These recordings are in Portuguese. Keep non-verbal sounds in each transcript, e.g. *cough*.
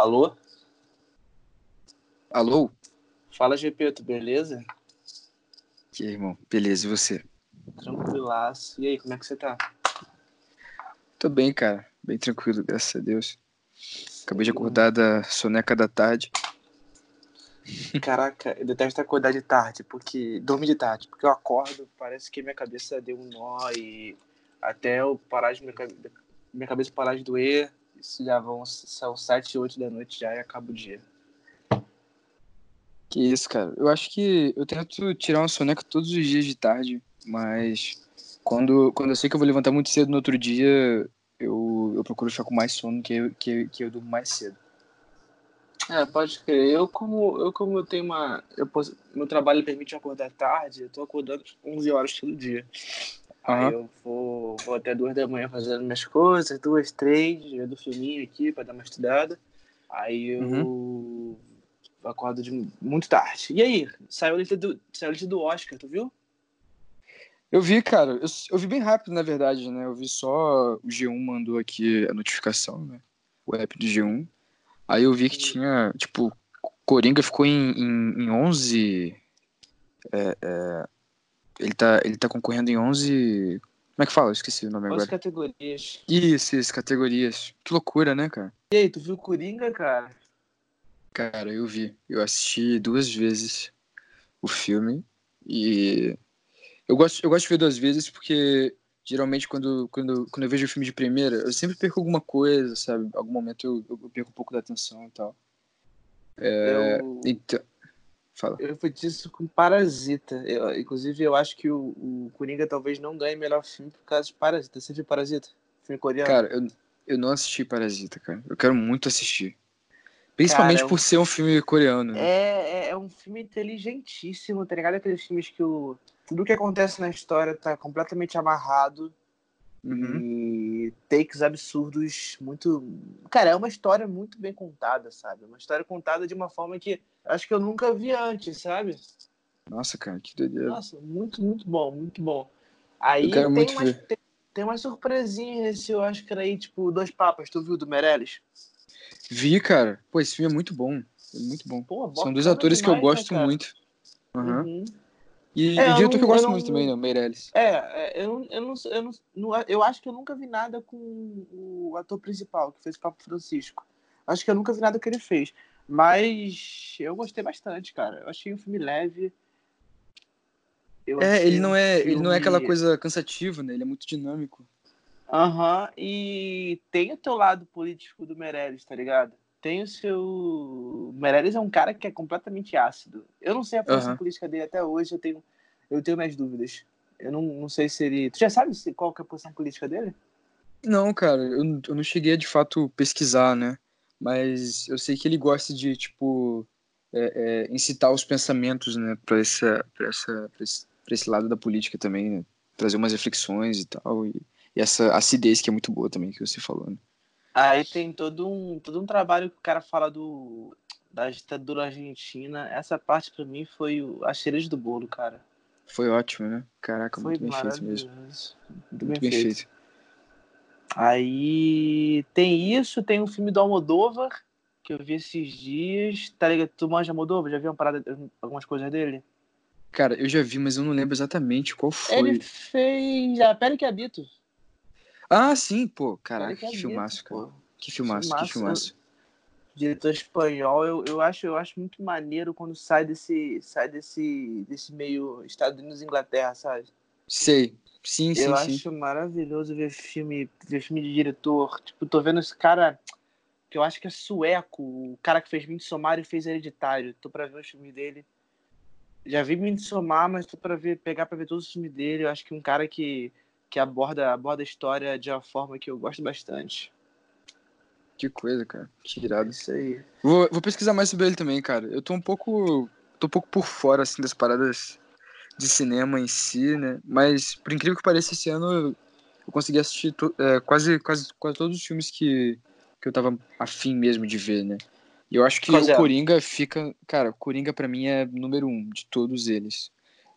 Alô? Alô? Fala, GP, beleza? Que irmão, beleza, e você? Tranquilaço. E aí, como é que você tá? Tô bem, cara. Bem tranquilo, graças a Deus. Acabei de acordar da soneca da tarde. Caraca, eu detesto acordar de tarde, porque. dormir de tarde, porque eu acordo, parece que minha cabeça deu um nó e até eu parar de. minha, minha cabeça parar de doer, isso já vão. São sete, oito da noite já e acaba o dia. Que isso, cara. Eu acho que eu tento tirar uma soneca todos os dias de tarde, mas quando, quando eu sei que eu vou levantar muito cedo no outro dia, eu, eu procuro ficar com mais sono que eu, que, que eu durmo mais cedo. É, pode crer. Eu como eu, como eu tenho uma... Eu posso, meu trabalho permite acordar tarde, eu tô acordando 11 horas todo dia. Aí eu vou, vou até duas da manhã fazendo minhas coisas, duas, três, vendo filminho aqui pra dar uma estudada. Aí eu uhum. acordo de muito tarde. E aí, saiu a lista do, saiu a lista do Oscar, tu viu? Eu vi, cara. Eu, eu vi bem rápido, na verdade, né? Eu vi só o G1 mandou aqui a notificação, né? O app do G1. Aí eu vi que tinha, tipo, Coringa ficou em, em, em 11. É, é, ele, tá, ele tá concorrendo em 11. Como é que fala? Eu esqueci o nome 11 agora. categorias. Isso, isso, categorias. Que loucura, né, cara? E aí, tu viu Coringa, cara? Cara, eu vi. Eu assisti duas vezes o filme e eu gosto, eu gosto de ver duas vezes porque geralmente quando, quando, quando eu vejo o filme de primeira, eu sempre perco alguma coisa, sabe? Algum momento eu, eu perco um pouco da atenção e tal. É, eu... Então, fala. Eu fui disso com Parasita. Eu, inclusive, eu acho que o, o Coringa talvez não ganhe melhor filme por causa de Parasita. Você viu Parasita? Filme coreano? Cara, eu, eu não assisti Parasita, cara. Eu quero muito assistir. Principalmente cara, é um... por ser um filme coreano. Né? É, é, é um filme inteligentíssimo, tá ligado? Aqueles filmes que o tudo que acontece na história tá completamente amarrado uhum. e takes absurdos muito cara é uma história muito bem contada sabe? Uma história contada de uma forma que acho que eu nunca vi antes sabe? Nossa cara que doideira. Nossa muito muito bom muito bom. Aí tem umas, tem, tem uma surpresinha nesse Oscar aí tipo dois papas tu viu do Meirelles? Vi cara. Pô esse filme é muito bom. É muito bom. Pô, são dois atores demais, que eu gosto né, muito. Uhum. Uhum. E é, o diretor que eu gosto eu muito também, né? Meirelles. É, é, eu, eu, não, eu, não, não, eu acho que eu nunca vi nada com o ator principal, que fez o Papa Francisco. Acho que eu nunca vi nada que ele fez. Mas eu gostei bastante, cara. Eu achei um filme leve. Eu é, ele não é, filme... ele não é aquela coisa cansativa, né? Ele é muito dinâmico. Aham, uhum, e tem o teu lado político do Meirelles, tá ligado? Tem o seu. Meirelles é um cara que é completamente ácido. Eu não sei a posição uhum. política dele até hoje, eu tenho, eu tenho minhas dúvidas. Eu não, não sei se ele. Tu já sabe qual que é a posição política dele? Não, cara, eu, eu não cheguei a de fato pesquisar, né? Mas eu sei que ele gosta de, tipo, é, é, incitar os pensamentos, né, pra, essa, pra, essa, pra, esse, pra esse lado da política também, né? Trazer umas reflexões e tal. E, e essa acidez que é muito boa também, que você falou, né? Aí tem todo um, todo um trabalho que o cara fala do, da ditadura argentina. Essa parte para mim foi a cereja do bolo, cara. Foi ótimo, né? Caraca, foi muito bem feito mesmo. Muito, muito bem, bem feito. feito. Aí tem isso, tem um filme do Almodóvar que eu vi esses dias. Tá ligado? Tu manja Almodóvar? Já viu uma parada, algumas coisas dele? Cara, eu já vi, mas eu não lembro exatamente qual foi. Ele fez a Pele que Habito. Ah, sim, pô. Caraca, que, que filmaço, cara. Que filmaço, filmaço, que filmaço. Diretor espanhol, eu, eu, acho, eu acho muito maneiro quando sai desse, sai desse, desse meio Estados Unidos e Inglaterra, sabe? Sei. Sim, sim, eu sim. acho maravilhoso ver filme, ver filme de diretor. Tipo, tô vendo esse cara que eu acho que é sueco, o cara que fez Midsommar e fez Hereditário. Tô pra ver os filmes dele. Já vi Midsommar, mas tô pra ver, pegar pra ver todos os filmes dele. Eu acho que um cara que que aborda, aborda a história de uma forma que eu gosto bastante. Que coisa, cara. Que irado. Isso aí. Vou, vou pesquisar mais sobre ele também, cara. Eu tô um pouco. tô um pouco por fora, assim, das paradas de cinema em si, né? Mas, por incrível que pareça, esse ano eu, consegui assistir to, é, quase, quase, quase todos os filmes que, que eu tava afim mesmo de ver, né? E eu acho que o Coringa fica. Cara, o Coringa pra mim é número um de todos eles.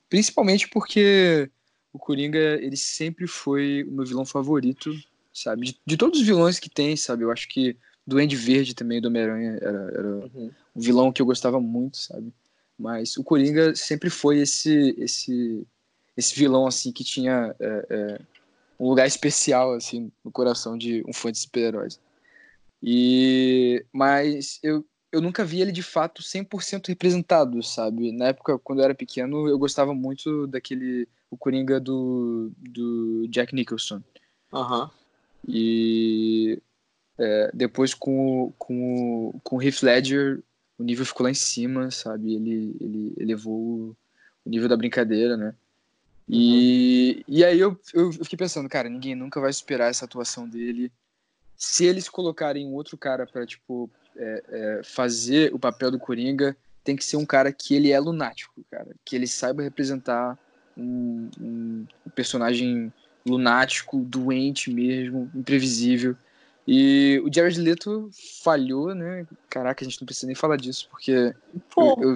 Principalmente porque o Coringa, ele sempre foi o meu vilão favorito, sabe? De, de, todos os vilões que tem, sabe? Eu acho que Duende Verde também do Homem-Aranha era, era uhum. um vilão que eu gostava muito, sabe? Mas o Coringa sempre foi esse esse esse vilão assim que tinha é, é, um lugar especial assim no coração de um fã de super-heróis. E mas eu eu nunca vi ele de fato 100% representado, sabe? Na época quando eu era pequeno, eu gostava muito daquele o Coringa do do Jack Nicholson. Uhum. E é, depois com, com, com o Heath Ledger, o nível ficou lá em cima, sabe? Ele, ele elevou o nível da brincadeira, né? E, uhum. e aí eu, eu fiquei pensando, cara, ninguém nunca vai superar essa atuação dele. Se eles colocarem outro cara para tipo, é, é, fazer o papel do Coringa, tem que ser um cara que ele é lunático, cara. Que ele saiba representar um, um, personagem lunático, doente mesmo, imprevisível. E o Jared Leto falhou, né? Caraca, a gente não precisa nem falar disso, porque eu, eu, eu,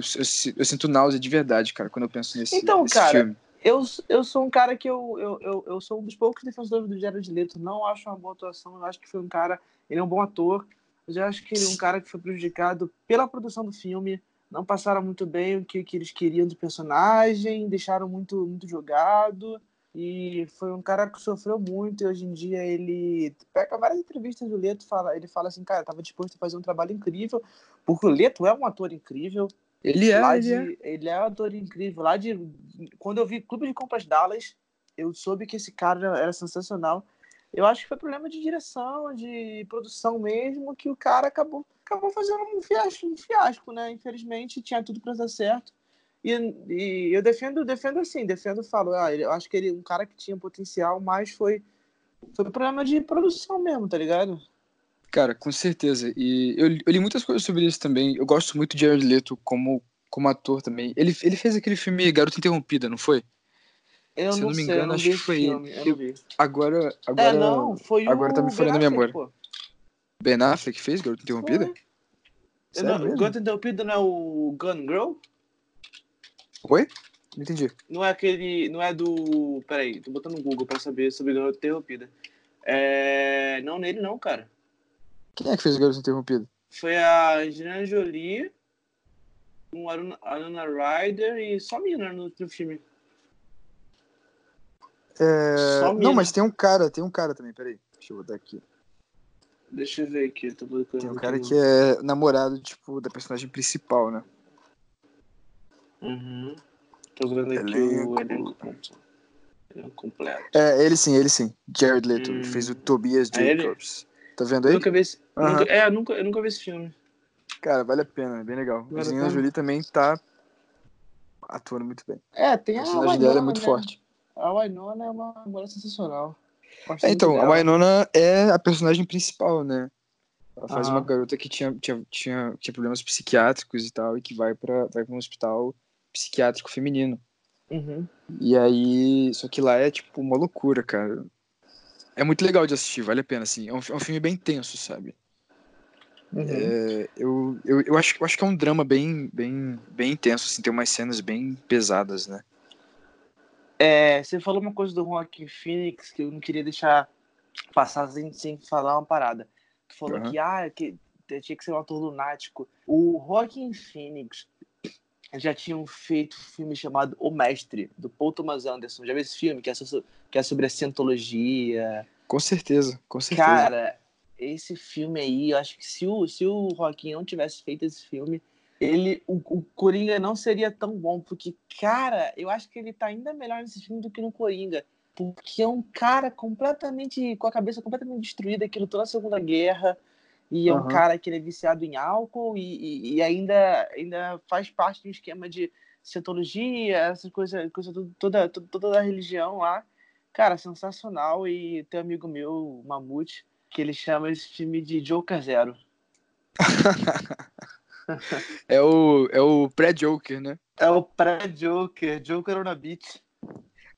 eu, sinto náusea de verdade, cara, quando eu penso nesse, então, nesse cara, filme. Eu, eu sou um cara que eu, eu, eu, eu sou um dos poucos defensores do Jared Leto. Não acho uma boa atuação, eu acho que foi um cara. Ele é um bom ator, mas eu acho que ele é um cara que foi prejudicado pela produção do filme. Não passaram muito bem o que, que eles queriam do personagem, deixaram muito, muito jogado. E foi um cara que sofreu muito e hoje em dia ele pega várias entrevistas do Leto, fala, ele fala assim, cara, tava disposto a fazer um trabalho incrível, porque o Leto é um ator incrível. Ele é, ele, de, é. ele é um ator incrível. Lá de quando eu vi Clube de Compras Dallas, eu soube que esse cara era sensacional. Eu acho que foi problema de direção, de produção mesmo, que o cara acabou, acabou fazendo um fiasco, um fiasco, né? Infelizmente tinha tudo para dar certo. E, e, eu defendo, defendo assim, defendo, falo, ah, eu acho que ele um cara que tinha potencial, mas foi foi problema de produção mesmo, tá ligado? Cara, com certeza. E eu, eu, li muitas coisas sobre isso também. Eu gosto muito de Jared Leto como, como ator também. Ele, ele fez aquele filme Garota Interrompida, não foi? Eu Se não, não me engano, acho que foi ele. Agora, agora, é, não, foi agora tá me falando a memória. Pô. Ben Affleck fez Garota Interrompida? Não, Garota Interrompida não é o Gun Girl? Oi? Não entendi. Não é aquele. Não é do. Peraí, tô botando no Google pra saber sobre Garota Interrompida. É... Não nele, não, cara. Quem é que fez Garota Interrompida? Foi a Angelina Jolie, um Aruna, Aruna Ryder e só mina no, no filme. É... Não, mas tem um cara, tem um cara também, peraí. Deixa eu botar aqui. Deixa eu ver aqui, tô Tem um cara que é namorado, tipo, da personagem principal, né? Uhum. Tô vendo aqui elenco. o elenco, completo. É, ele sim, ele sim. Jared Leto. Hum. Fez o Tobias é Jacobs. É tá vendo aí? Nunca vi esse, uhum. nunca, é, nunca, eu nunca vi esse filme. Cara, vale a pena, é bem legal. Vale a Angelina Jolie também tá atuando muito bem. É, tem a, a personagem dela é muito né? forte. A Winona é uma mulher sensacional. É, então, a Winona é a personagem principal, né? Ela faz uma garota que tinha, tinha, tinha, tinha problemas psiquiátricos e tal, e que vai para vai pra um hospital psiquiátrico feminino. Uhum. E aí, só que lá é tipo uma loucura, cara. É muito legal de assistir, vale a pena, assim. É um, é um filme bem tenso, sabe? Uhum. É, eu, eu, eu, acho, eu acho que é um drama bem, bem, bem intenso, assim, tem umas cenas bem pesadas, né? É, você falou uma coisa do Joaquin Phoenix que eu não queria deixar passar sem, sem falar uma parada. Tu falou uhum. que, ah, que tinha que ser um ator lunático. O Joaquin Phoenix, já tinham feito um filme chamado O Mestre, do Paul Thomas Anderson. Já viu esse filme? Que é, sobre, que é sobre a cientologia. Com certeza, com certeza. Cara, esse filme aí, eu acho que se o, se o Joaquim não tivesse feito esse filme, ele, o, o Coringa não seria tão bom. Porque, cara, eu acho que ele tá ainda melhor nesse filme do que no Coringa. Porque é um cara completamente, com a cabeça completamente destruída, que lutou na Segunda Guerra e é um cara que ele é viciado em álcool e, e, e, ainda, ainda faz parte de um esquema de cientologia, essa coisa, coisa toda, toda, toda a religião lá. Cara, sensacional. E tem um amigo meu, Mamute, que ele chama esse filme de Joker Zero. *laughs* *laughs* é o, é o pré-Joker, né? É o pré-Joker, Joker on a Beach.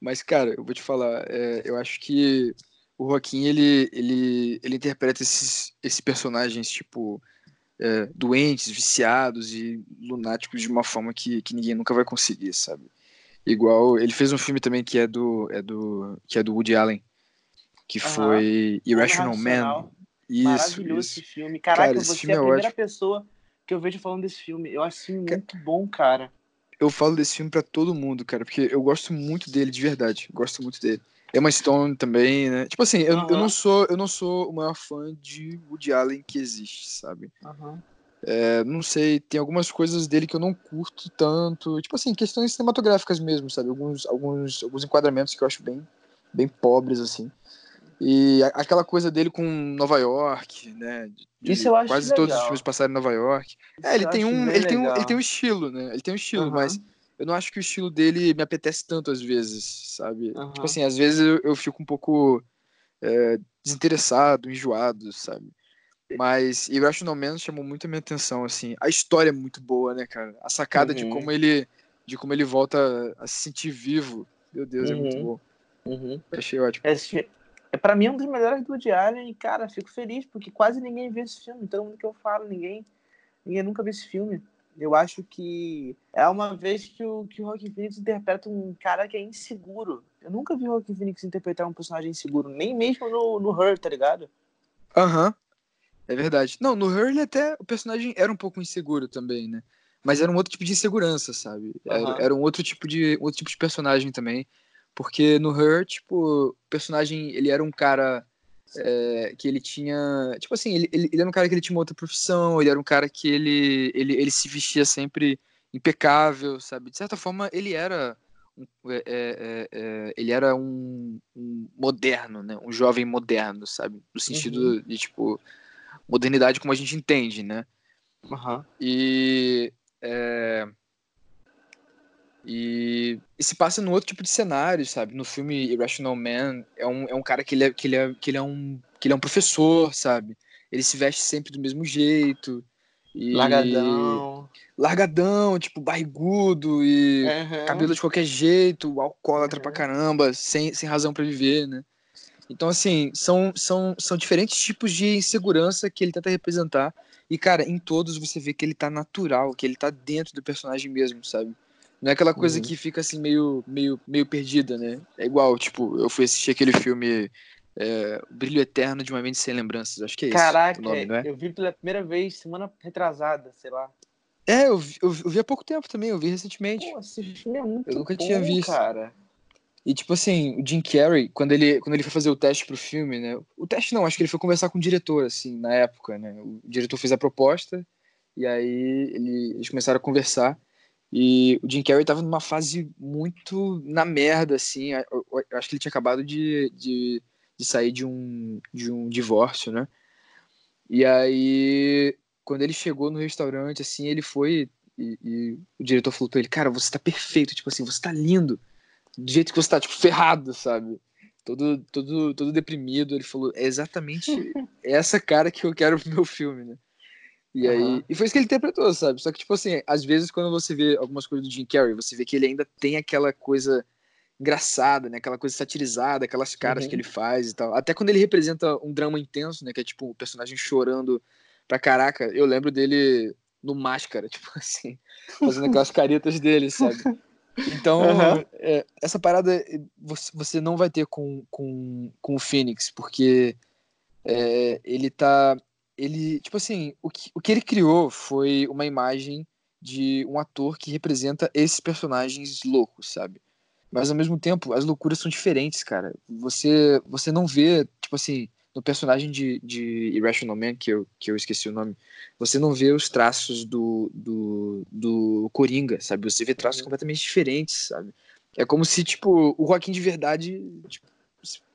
Mas, cara, eu vou te falar, é, eu acho que o Joaquim ele, ele, ele interpreta esses, esses personagens tipo é, doentes, viciados e lunáticos de uma forma que, que ninguém nunca vai conseguir, sabe? Igual ele fez um filme também que é do é do que é do Woody Allen, que foi Irrational Man. Isso, Maravilhoso isso. esse filme. Caraca, Cara, esse você filme é a é primeira ótimo. pessoa que eu vejo falando desse filme. Eu acho filme muito bom, cara. Eu falo desse filme pra todo mundo, cara, porque eu gosto muito dele de verdade. Gosto muito dele. Emma Stone também, né? Tipo assim, eu, eu Aham. não sou eu não sou o maior fã de Woody Allen que existe, sabe? Aham. É, não sei, tem algumas coisas dele que eu não curto tanto. Tipo assim, questões cinematográficas mesmo, sabe? Alguns, alguns, alguns enquadramentos que eu acho bem, bem pobres, assim. E aquela coisa dele com Nova York, né? de- de Isso eu acho Quase todos os legal. filmes passaram em Nova York. É, Isso ele eu tem um, ele tem um, ele legal. tem um estilo, né? Ele tem um estilo, Aham. mas eu não acho que o estilo dele me apetece tanto às vezes, sabe? Aham. Tipo assim, às vezes eu, eu fico um pouco é, desinteressado, enjoado, sabe? Mas Irrational Man chamou muito a minha atenção, assim. A história é muito boa, né, cara? A sacada de Uhum. como ele de como ele volta a se sentir vivo. Meu Deus, é muito Uhum. bom. Uhum. Achei ótimo. Esse fi- é para mim um dos melhores do Woody Allen e, cara, fico feliz porque quase ninguém vê esse filme. Todo mundo que eu falo, ninguém, ninguém nunca viu esse filme. Eu acho que é uma vez que o, que o Joaquin Phoenix interpreta um cara que é inseguro. Eu nunca vi o Joaquin Phoenix interpretar um personagem inseguro, nem mesmo no, no Her, tá ligado? Aham. É verdade. Não, no Her ele até o personagem era um pouco inseguro também, né? Mas era um outro tipo de insegurança, sabe? Era, Aham. era um outro tipo de outro tipo de personagem também, porque no Her, tipo, o personagem ele era um cara é, que ele tinha, tipo assim, ele, ele, ele era um cara que ele tinha uma outra profissão, ele era um cara que ele ele, ele se vestia sempre impecável, sabe? De certa forma ele era um- é, é, é, ele era um, um moderno, né? Um jovem moderno, sabe? No sentido de tipo modernidade como a gente entende, né? Aham. E, é, e, e se passa num outro tipo de cenário, sabe? No filme Irrational Man, é um, é um cara que ele é, que, ele é, que, ele é um, que ele é um professor, sabe? Ele se veste sempre do mesmo jeito. E... Largadão. Largadão, tipo, barrigudo e Aham. cabelo de qualquer jeito, alcoólatra Uhum. pra caramba, sem, sem razão pra viver, né? Então, assim, são, são, são diferentes tipos de insegurança que ele tenta representar. E, cara, em todos você vê que ele tá natural, que ele tá dentro do personagem mesmo, sabe? Não é aquela coisa Uhum. que fica assim meio, meio, meio perdida, né? É igual, tipo, eu fui assistir aquele filme é, Brilho Eterno de uma Mente Sem Lembranças. Acho que é esse Caraca, o nome, não é? eu vi pela primeira vez semana retrasada, sei lá. É, eu vi, eu vi- eu vi há pouco tempo também, eu vi recentemente. Pô, esse filme é muito Eu nunca bom, tinha visto. cara. E, tipo assim, o Jim Carrey, quando ele, quando ele foi fazer o teste pro filme, né? O teste não, acho que ele foi conversar com o diretor, assim, na época, né? O diretor fez a proposta, e aí ele, eles começaram a conversar. E o Jim Carrey tava numa fase muito na merda, assim. Eu, eu- acho que ele tinha acabado de, de, de sair de um, de um divórcio, né? E aí, quando ele chegou no restaurante, assim, ele foi. E, e o diretor falou pra ele: Cara, você tá perfeito, tipo assim, você tá lindo do jeito que você tá, tipo, ferrado, sabe? Todo, todo, todo deprimido. Ele falou, é exatamente *laughs* essa cara que eu quero pro meu filme, né? E aí, Aham. e foi isso que ele interpretou, sabe? Só que, tipo assim, às vezes quando você vê algumas coisas do Jim Carrey, você vê que ele ainda tem aquela coisa engraçada, né? Aquela coisa satirizada, aquelas caras Uhum. que ele faz e tal. Até quando ele representa um drama intenso, né? Que é tipo o personagem chorando pra caraca. Eu lembro dele no Máscara, *laughs* tipo assim, fazendo aquelas caretas dele, sabe? Então, Aham. é, essa parada é, você, você não vai ter com, com, com o Phoenix, porque é, ele tá. Ele, tipo assim, o que, o que ele criou foi uma imagem de um ator que representa esses personagens loucos, sabe? Mas ao mesmo tempo, as loucuras são diferentes, cara. Você, você não vê, tipo assim, no personagem de, de Irrational Man, que eu, que eu esqueci o nome, você não vê os traços do, do, do Coringa, sabe? Você vê traços Uhum. completamente diferentes, sabe? É como se, tipo, o Joaquim de verdade, tipo,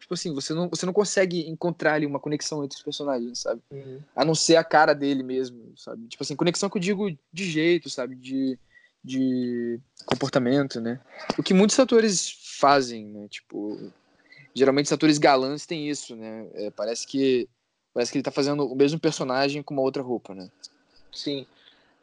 tipo assim, você não, você não consegue encontrar ali uma conexão entre os personagens, sabe? Uhum. A não ser a cara dele mesmo, sabe? Tipo assim, conexão que eu digo de jeito, sabe? De, de comportamento, né? O que muitos atores fazem, né? Tipo, geralmente os atores galãs têm isso, né? É, parece que parece que ele tá fazendo o mesmo personagem com uma outra roupa, né? Sim.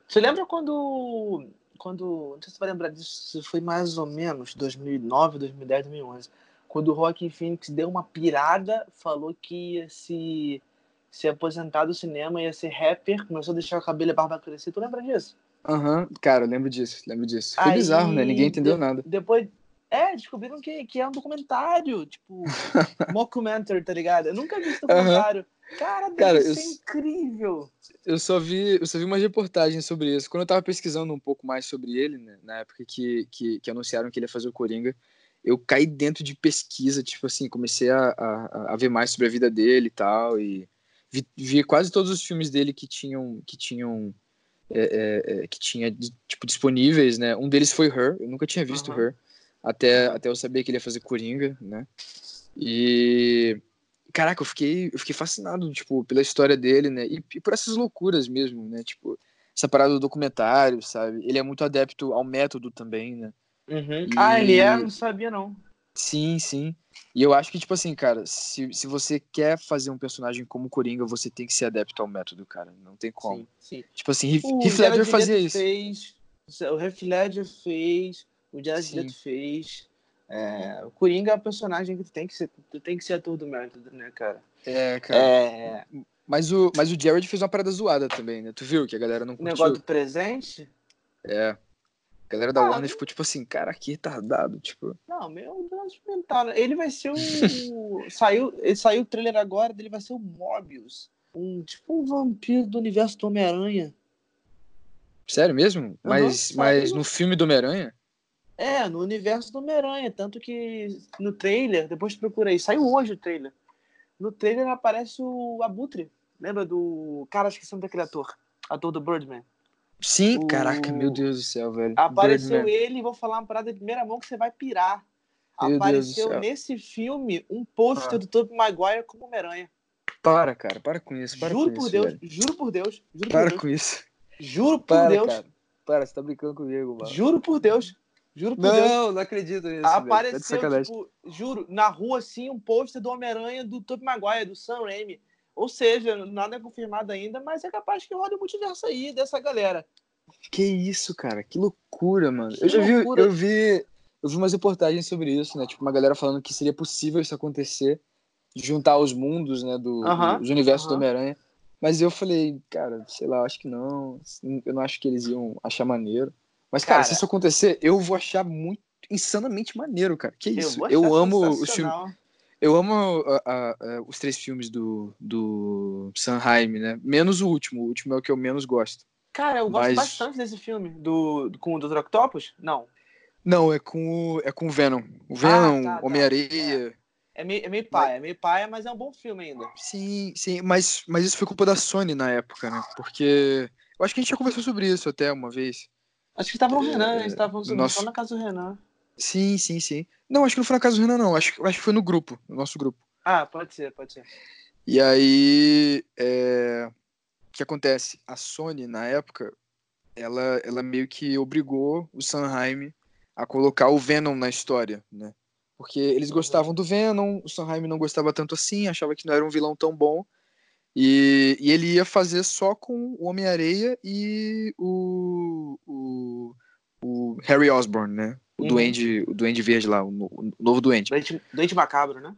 Você lembra quando. quando não sei se você vai lembrar disso, foi mais ou menos 2009, 2010, 2011. Quando o Joaquin Phoenix deu uma pirada, falou que ia se, se aposentar do cinema, ia ser rapper, começou a deixar o cabelo e a barba crescer. Tu lembra disso? Aham, cara, eu lembro disso, lembro disso. Foi Aí, bizarro, né? Ninguém entendeu de- nada. Depois, É, descobriram que, que é um documentário, tipo, *laughs* mockumentary, tá ligado? Eu nunca vi esse documentário. Uhum. Cara, deve Cara, ser eu, incrível. Eu só, vi, eu só vi umas reportagens sobre isso. Quando eu tava pesquisando um pouco mais sobre ele, né, na época que, que, que anunciaram que ele ia fazer o Coringa, eu caí dentro de pesquisa, tipo assim, comecei a, a, a ver mais sobre a vida dele e tal, e vi, vi quase todos os filmes dele que tinham, que tinham, é, é, é que tinha, tipo, disponíveis, né, um deles foi Her, eu nunca tinha visto uhum. Her, até, até eu saber que ele ia fazer Coringa, né, e, caraca, eu fiquei, eu fiquei fascinado, tipo, pela história dele, né, e, e por essas loucuras mesmo, né, tipo, essa parada do documentário, sabe, ele é muito adepto ao método também, né, Uhum. E... Ah, ele é? Não sabia, não. Sim, sim. E eu acho que, tipo assim, cara, se, se você quer fazer um personagem como Coringa, você tem que ser adepto ao método, cara. Não tem como. Sim, sim. Tipo assim, Heath Ledger fazia isso. Fez, o Heath Ledger fez, o Jared Leto fez. É, o Coringa é um personagem que tu tem que ser, tu tem que ser ator do método, né, cara? É, cara. É... Mas, o, mas o Jared fez uma parada zoada também, né? Tu viu que a galera não curtiu? O negócio do presente? É. A galera da ah, Warner ficou tipo assim, cara, que retardado, tipo. Não, meu Deus, mental. Ele vai ser o. *laughs* saiu, ele saiu o trailer agora, ele vai ser o Morbius. Um, tipo um vampiro do universo do Homem-Aranha. Sério mesmo? Mas, mas no filme do Homem-Aranha? É, no universo do Homem-Aranha. Tanto que no trailer, depois procura aí, saiu hoje o trailer. No trailer aparece o Abutre. Lembra do. Cara, esqueci daquele ator. Ator do Birdman. Sim, o... caraca, meu Deus do céu, velho. Apareceu Birdman. ele, vou falar uma parada de primeira mão que você vai pirar. Meu Apareceu nesse filme um pôster ah. do Tobey Maguire como Homem-Aranha. Para, cara, para com isso. Para juro com por isso, Deus, juro por Deus, juro para por Deus. com isso. Juro por para, Deus. Cara. Para, você tá brincando comigo, mano. Juro por Deus. Juro por não, Deus. Não, não acredito nisso. Apareceu, tá tipo, juro, na rua, assim, um pôster do Homem-Aranha do Tobey Maguire, do Sam Raimi. Ou seja, nada é confirmado ainda, mas é capaz que roda o multiverso aí dessa galera. Que isso, cara? Que loucura, mano. Que eu já loucura. vi, eu vi, eu vi umas reportagens sobre isso, né? Tipo, uma galera falando que seria possível isso acontecer, juntar os mundos, né, do, uh -huh, dos universos uh -huh. do Homem-Aranha. Mas eu falei, cara, sei lá, acho que não. Eu não acho que eles iam achar maneiro. Mas, cara, cara se isso acontecer, eu vou achar muito insanamente maneiro, cara. Que isso? Eu, eu amo os filmes. Eu amo os três filmes do, do Sanheim, né? Menos o último. O último é o que eu menos gosto. Cara, eu gosto Mas... bastante desse filme. Do, com o Dr. Octopus? Não. Não, é com, é com o Venom. O Venom, ah, tá, tá. Homem-Areia. É. é. meio, é meio paia, é meio paia, mas é um bom filme ainda. Sim, sim, mas, mas isso foi culpa da Sony na época, né? Porque. Eu acho que a gente já conversou sobre isso até uma vez. Acho que estava no é, Renan, a gente sobre nosso... só na casa do Renan. Sim, sim, sim. Não, acho que não foi na casa do Renan, não. Acho, acho que foi no grupo, no nosso grupo. Ah, pode ser, pode ser. E aí. É o que acontece? A Sony, na época, ela, ela meio que obrigou o Sanheim a colocar o Venom na história, né? Porque eles uhum. gostavam do Venom, o Sanheim não gostava tanto assim, achava que não era um vilão tão bom. E, e ele ia fazer só com o Homem-Areia e o, o, o, Harry Osborn, né? O, uhum. duende, o Duende Verde lá, o, o novo Duende. Duende, duende Macabro, né?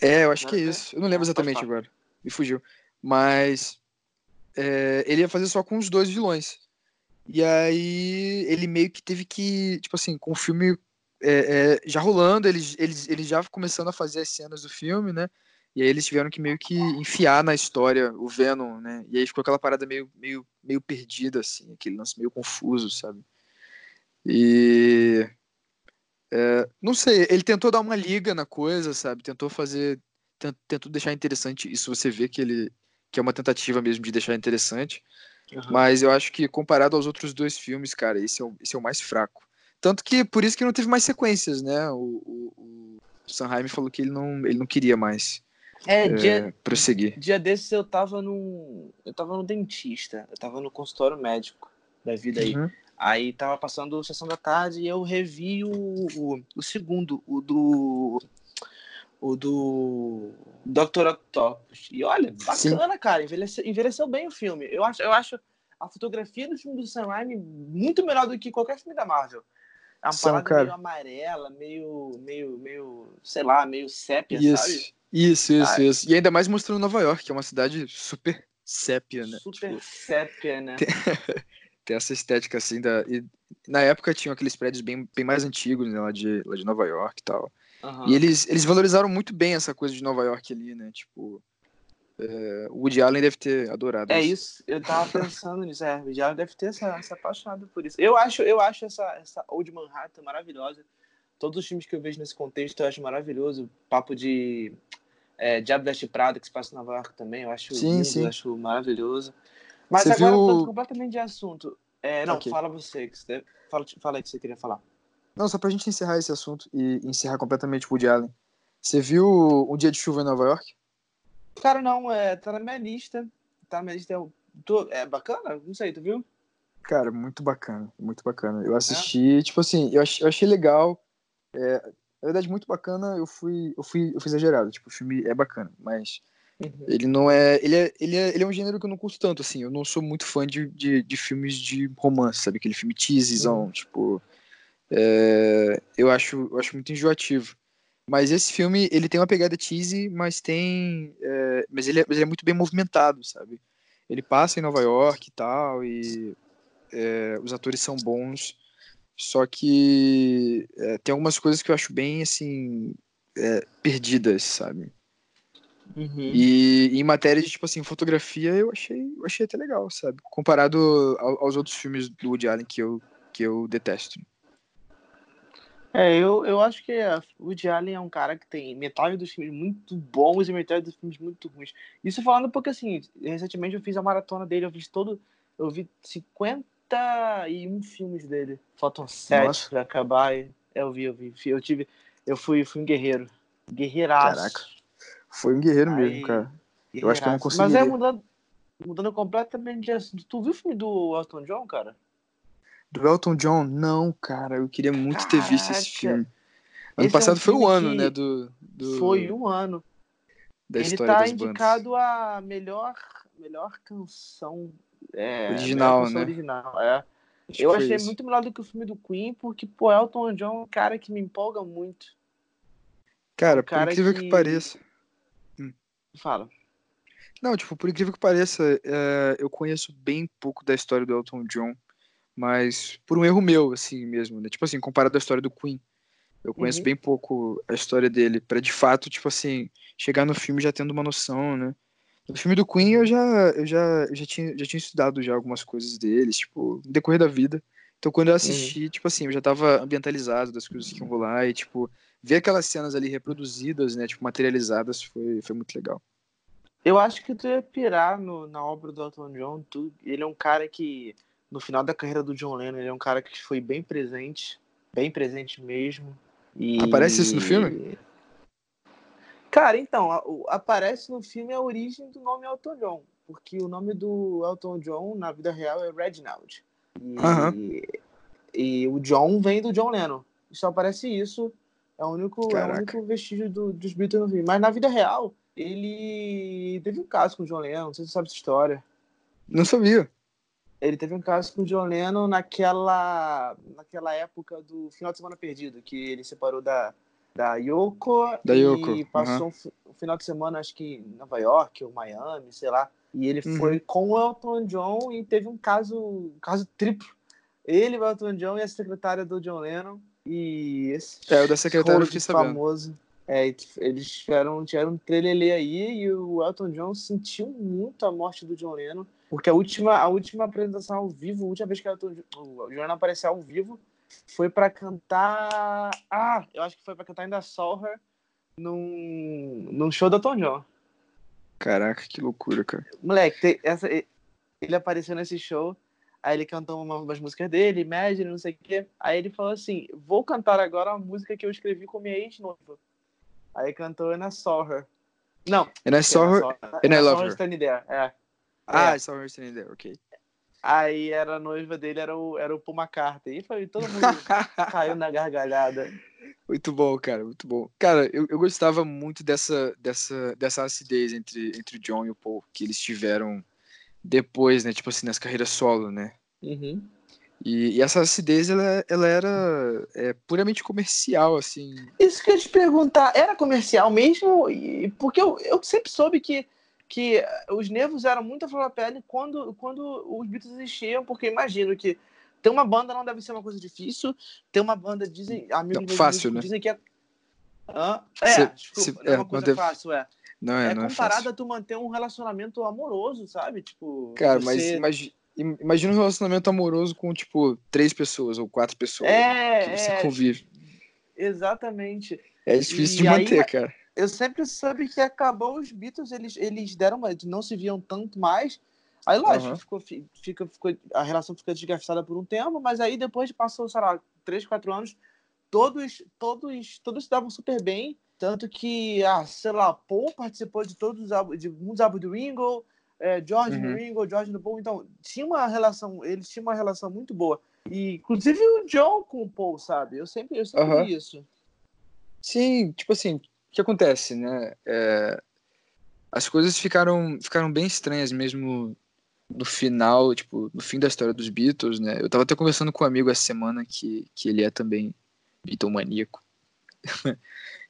É, eu acho que é isso. Eu não lembro exatamente agora. Me fugiu. Mas é, ele ia fazer só com os dois vilões. E aí ele meio que teve que, tipo assim, com o filme é, é, já rolando, eles, eles, eles já começando a fazer as cenas do filme, né? E aí eles tiveram que meio que enfiar na história o Venom, né? E aí ficou aquela parada meio, meio, meio perdida, assim, aquele lance meio confuso, sabe? E. É, não sei, ele tentou dar uma liga na coisa, sabe? Tentou fazer. Tentou deixar interessante. Isso você vê que ele, que é uma tentativa mesmo de deixar interessante. Uhum. Mas eu acho que comparado aos outros dois filmes, cara, esse é o, esse é o mais fraco. Tanto que por isso que não teve mais sequências, né? O, o, o Sanheim falou que ele não, ele não queria mais é, é, dia, prosseguir. Dia desses eu tava no. Eu tava no dentista, eu tava no consultório médico da vida aí. Uhum. Aí tava passando sessão da tarde e eu revi o, o, o segundo, o do o do Dr. Octopus. E olha, bacana, Sim. cara. Envelheceu, envelheceu bem o filme. Eu acho, eu acho a fotografia do filme do Sam Raimi muito melhor do que qualquer filme da Marvel. É uma São, parada cara. meio amarela, meio, meio, meio, sei lá, meio sépia, isso, sabe? Isso, isso, ah, isso. E ainda mais mostrando Nova York, que é uma cidade super sépia, né? Super tipo... sépia, né? Tem essa estética assim da. E na época tinham aqueles prédios bem, bem mais antigos, né? Lá de, lá de Nova York e tal. Uhum. E eles, eles valorizaram muito bem essa coisa de Nova York ali, né? Tipo. É, o Woody Allen deve ter adorado é isso. Isso, eu tava pensando nisso. É, o Woody Allen deve ter essa, se apaixonado por isso. Eu acho, eu acho essa, essa Old Manhattan maravilhosa. Todos os filmes que eu vejo nesse contexto eu acho maravilhoso. Papo de é, Diabo Veste Prada, que se passa em Nova York também, eu acho sim, lindo, sim. Eu acho maravilhoso. Mas você agora, viu... completamente de assunto. É, não, okay. fala você, que você fala, fala aí que você queria falar. Não, só pra gente encerrar esse assunto e encerrar completamente o Woody Allen. Você viu Um Dia de Chuva em Nova York? Cara, não, é, tá na minha lista. Tá na minha lista. É, é bacana? Não sei, tu viu? Cara, muito bacana, muito bacana. Eu assisti, é? tipo assim, eu achei, eu achei legal. É, na verdade, muito bacana, eu fui, eu fui, eu fui exagerado. Tipo, o filme é bacana, mas uhum. ele não é ele, é. ele é. Ele é um gênero que eu não curto tanto, assim. Eu não sou muito fã de, de, de filmes de romance, sabe? Aquele filme teaserzão, uhum. tipo. É, eu, acho, eu acho muito enjoativo. Mas esse filme, ele tem uma pegada cheesy, mas tem. É, mas, ele é, mas ele é muito bem movimentado, sabe? Ele passa em Nova York e tal, e é, os atores são bons. Só que é, tem algumas coisas que eu acho bem, assim, é, perdidas, sabe? Uhum. E em matéria de, tipo assim, fotografia, eu achei, eu achei até legal, sabe? Comparado aos outros filmes do Woody Allen que eu, que eu detesto. É, eu, eu acho que o Woody Allen é um cara que tem metade dos filmes muito bons e metade dos filmes muito ruins. Isso falando porque, assim, recentemente eu fiz a maratona dele, eu vi todo. Eu vi 51 filmes dele. Faltam 7 pra acabar. É, eu vi, eu vi. Eu tive. Eu fui, fui um guerreiro. Guerreiraço. Caraca. Foi um guerreiro Aí, mesmo, cara. Eu acho que eu não consegui. Mas é mudando, mudando completamente de assunto. Tu viu o filme do Elton John, cara? Do Elton John? Não, cara, eu queria muito Caraca. ter visto esse filme. Ano esse passado é um foi o ano, né? Do, do, Foi um ano. Da Ele história tá indicado a melhor, melhor canção é, original, canção né? Original, é. eu achei isso. muito melhor do que o filme do Queen, porque, pô, Elton John é um cara que me empolga muito. Cara, um cara por incrível que... que pareça. Fala. Não, tipo, por incrível que pareça, é, eu conheço bem pouco da história do Elton John mas por um erro meu, assim mesmo, né? Tipo assim, comparado à história do Queen. Eu conheço uhum. bem pouco a história dele, para de fato, tipo assim, chegar no filme já tendo uma noção, né? No filme do Queen eu já, eu já, eu já, tinha, já tinha estudado já algumas coisas deles, tipo, no decorrer da vida. Então quando eu assisti, uhum. tipo assim, eu já tava ambientalizado das coisas que iam rolar e, tipo, ver aquelas cenas ali reproduzidas, né, tipo, materializadas foi, foi muito legal. Eu acho que tu ia pirar no, na obra do Elton John, tu, ele é um cara que no final da carreira do John Lennon, ele é um cara que foi bem presente, bem presente mesmo. E... Aparece isso no filme? Cara, então, a, a, aparece no filme a origem do nome Elton John, porque o nome do Elton John na vida real é Reginald. E, uhum. e o John vem do John Lennon. Só aparece isso. É o único, é o único vestígio do, dos Beatles no filme. Mas na vida real, ele teve um caso com o John Lennon, não sei se você sabe essa história. Não sabia ele teve um caso com o John Lennon naquela, naquela época do Final de Semana Perdido, que ele separou da, da Yoko da e Yoko. passou uhum. um, final de semana, acho que em Nova York ou Miami, sei lá. E ele uhum. foi com o Elton John e teve um caso, um caso triplo. Ele, o Elton John e a secretária do John Lennon. E esse é, o da secretária eu famoso. É, eles tiveram, tiveram um trelelê aí e o Elton John sentiu muito a morte do John Lennon porque a última, a última apresentação ao vivo, a última vez que o Jornal apareceu ao vivo, foi para cantar. Ah, eu acho que foi para cantar ainda Saw Her num, num show da Tom John. Caraca, que loucura, cara. Moleque, essa, ele apareceu nesse show, aí ele cantou uma, umas músicas dele, Imagine, não sei o quê. Aí ele falou assim: Vou cantar agora uma música que eu escrevi com minha ex-noiva. Aí cantou And I Saw Her. Não. And I Saw Her. And I Love Her. É. Ah, é. só o Standing There, ok. Aí era a noiva dele, era o, era o Paul McCartney. E foi, todo mundo *laughs* caiu na gargalhada. Muito bom, cara, muito bom. Cara, eu, eu gostava muito dessa, dessa, dessa acidez entre, entre o John e o Paul, que eles tiveram depois, né? Tipo assim, nas carreiras solo, né? Uhum. E, e, essa acidez, ela, ela era é, puramente comercial, assim. Isso que eu ia te perguntar, era comercial mesmo? Porque eu, eu sempre soube que que os nervos eram muito a flor da pele quando, quando os Beatles existiam, porque imagino que ter uma banda não deve ser uma coisa difícil, ter uma banda, dizem, amigos não, fácil, né? dizem que é... Ah, é, se, desculpa, se, não é uma coisa fácil, é. Não é, é não comparado é a tu manter um relacionamento amoroso, sabe? Tipo, Cara, você... mas imagina, imagina um relacionamento amoroso com, tipo, três pessoas ou quatro pessoas é, que você é, convive. Exatamente. É difícil e de manter, aí, cara. Eu sempre soube que acabou os Beatles, eles, eles deram não se viam tanto mais. Aí, lógico, uhum. ficou, fica, ficou, a relação fica desgastada por um tempo, mas aí depois passou, sei lá, três, quatro anos, todos, todos, todos se davam super bem. Tanto que, ah, sei lá, Paul participou de todos os de muitos álbuns do Ringo, é, George uhum. no Ringo, George no Paul. Então, tinha uma relação, eles tinham uma relação muito boa. E, inclusive, o John com o Paul, sabe? Eu sempre, eu sempre uhum. vi isso. Sim, tipo assim, que acontece, né? É, as coisas ficaram, ficaram bem estranhas mesmo no final, tipo, no fim da história dos Beatles, né? Eu tava até conversando com um amigo essa semana que, que ele é também Beatlemaníaco. *laughs*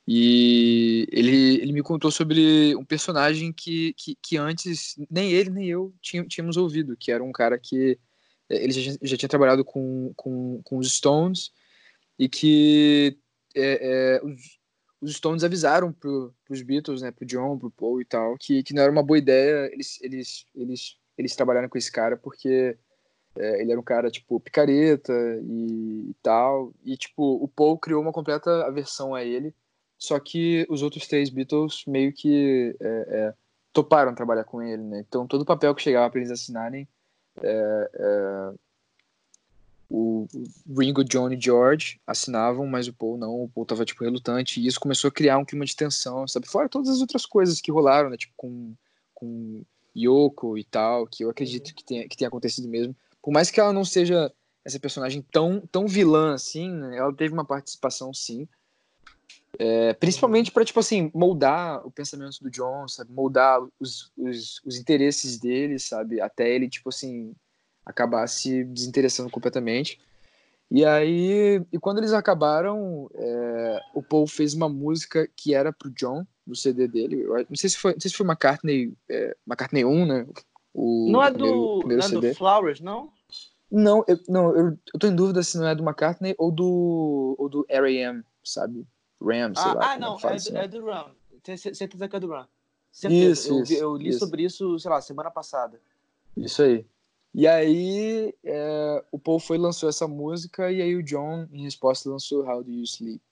E ele, ele me contou sobre um personagem que, que, que antes nem ele nem eu tínhamos ouvido, que era um cara que eh, ele já, já tinha trabalhado com, com, com os Stones e que é, é, os, Stones avisaram para os Beatles, né, o John, para o Paul e tal, que, que não era uma boa ideia eles, eles, eles, eles trabalharem com esse cara porque é, ele era um cara, tipo, picareta e, e, tal. E, tipo, o Paul criou uma completa aversão a ele só que os outros três Beatles meio que é, é, toparam trabalhar com ele, né? Então todo o papel que chegava para eles assinarem, é, é, o Ringo, John e George assinavam, mas o Paul não, o Paul tava tipo relutante e isso começou a criar um clima de tensão, sabe? Fora todas as outras coisas que rolaram, né? Tipo com, com Yoko e tal, que eu acredito uhum. que tenha, que tenha acontecido mesmo. Por mais que ela não seja essa personagem tão, tão vilã assim, né? Ela teve uma participação sim, é, principalmente para, tipo assim, moldar o pensamento do John, sabe? Moldar os, os, os, interesses dele, sabe? Até ele, tipo assim, acabar se desinteressando completamente. E aí, e quando eles acabaram, é, o Paul fez uma música que era pro John, no CD dele. Não sei se foi, não sei se foi McCartney, é, McCartney 1, né? O não é do, primeiro, não é do Flowers, não? Não, eu, não eu, eu tô em dúvida se não é do McCartney ou do, ou do R.A.M., sabe? Ram, sei ah, lá. Ah, não, é, assim, do, é do Ram. Certeza que é do Ram. Certeza. Isso, eu, isso, eu li isso. sobre isso, sei lá, semana passada. Isso aí. E aí, é, o Paul foi lançou essa música e aí o John, em resposta, lançou How Do You Sleep,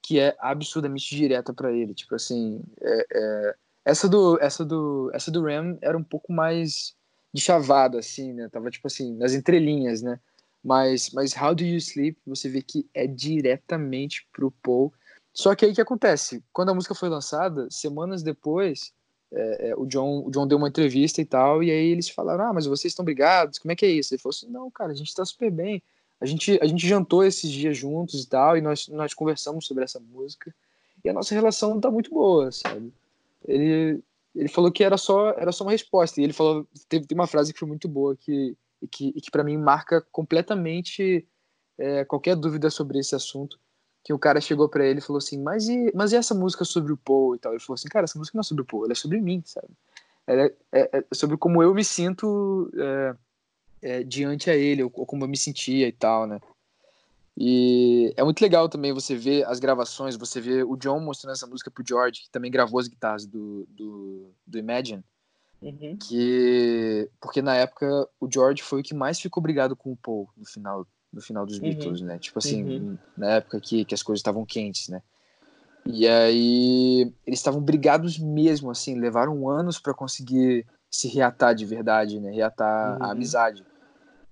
que é absurdamente direta para ele. Tipo assim, é, é, essa do essa do essa do Ram era um pouco mais de chavada, assim, né? Tava tipo assim nas entrelinhas, né? Mas mas How Do You Sleep, você vê que é diretamente pro Paul só que aí o que acontece? Quando a música foi lançada, semanas depois, é, é, o, John, o John deu uma entrevista e tal, e aí eles falaram: Ah, mas vocês estão brigados? Como é que é isso? Ele falou assim: Não, cara, a gente tá super bem. A gente, a gente jantou esses dias juntos e tal, e nós, nós conversamos sobre essa música, e a nossa relação tá muito boa, sabe? Ele, ele falou que era só, era só uma resposta, e ele falou: teve, uma frase que foi muito boa, que, e que, que para mim marca completamente é, qualquer dúvida sobre esse assunto que o cara chegou para ele e falou assim, mas e, mas e essa música sobre o Paul e tal? Ele falou assim, cara, essa música não é sobre o Paul, ela é sobre mim, sabe? Ela é, é, é sobre como eu me sinto é, é, diante a ele, ou, ou, como eu me sentia e tal, né? E é muito legal também você ver as gravações, você ver o John mostrando essa música pro George, que também gravou as guitarras do, do, do Imagine. Uhum. Que, porque na época o George foi o que mais ficou brigado com o Paul no final no final dos uhum. Beatles, né? Tipo assim, uhum. na época que, que as coisas estavam quentes, né? E aí eles estavam brigados mesmo, assim, levaram anos para conseguir se reatar de verdade, né? Reatar uhum. a amizade.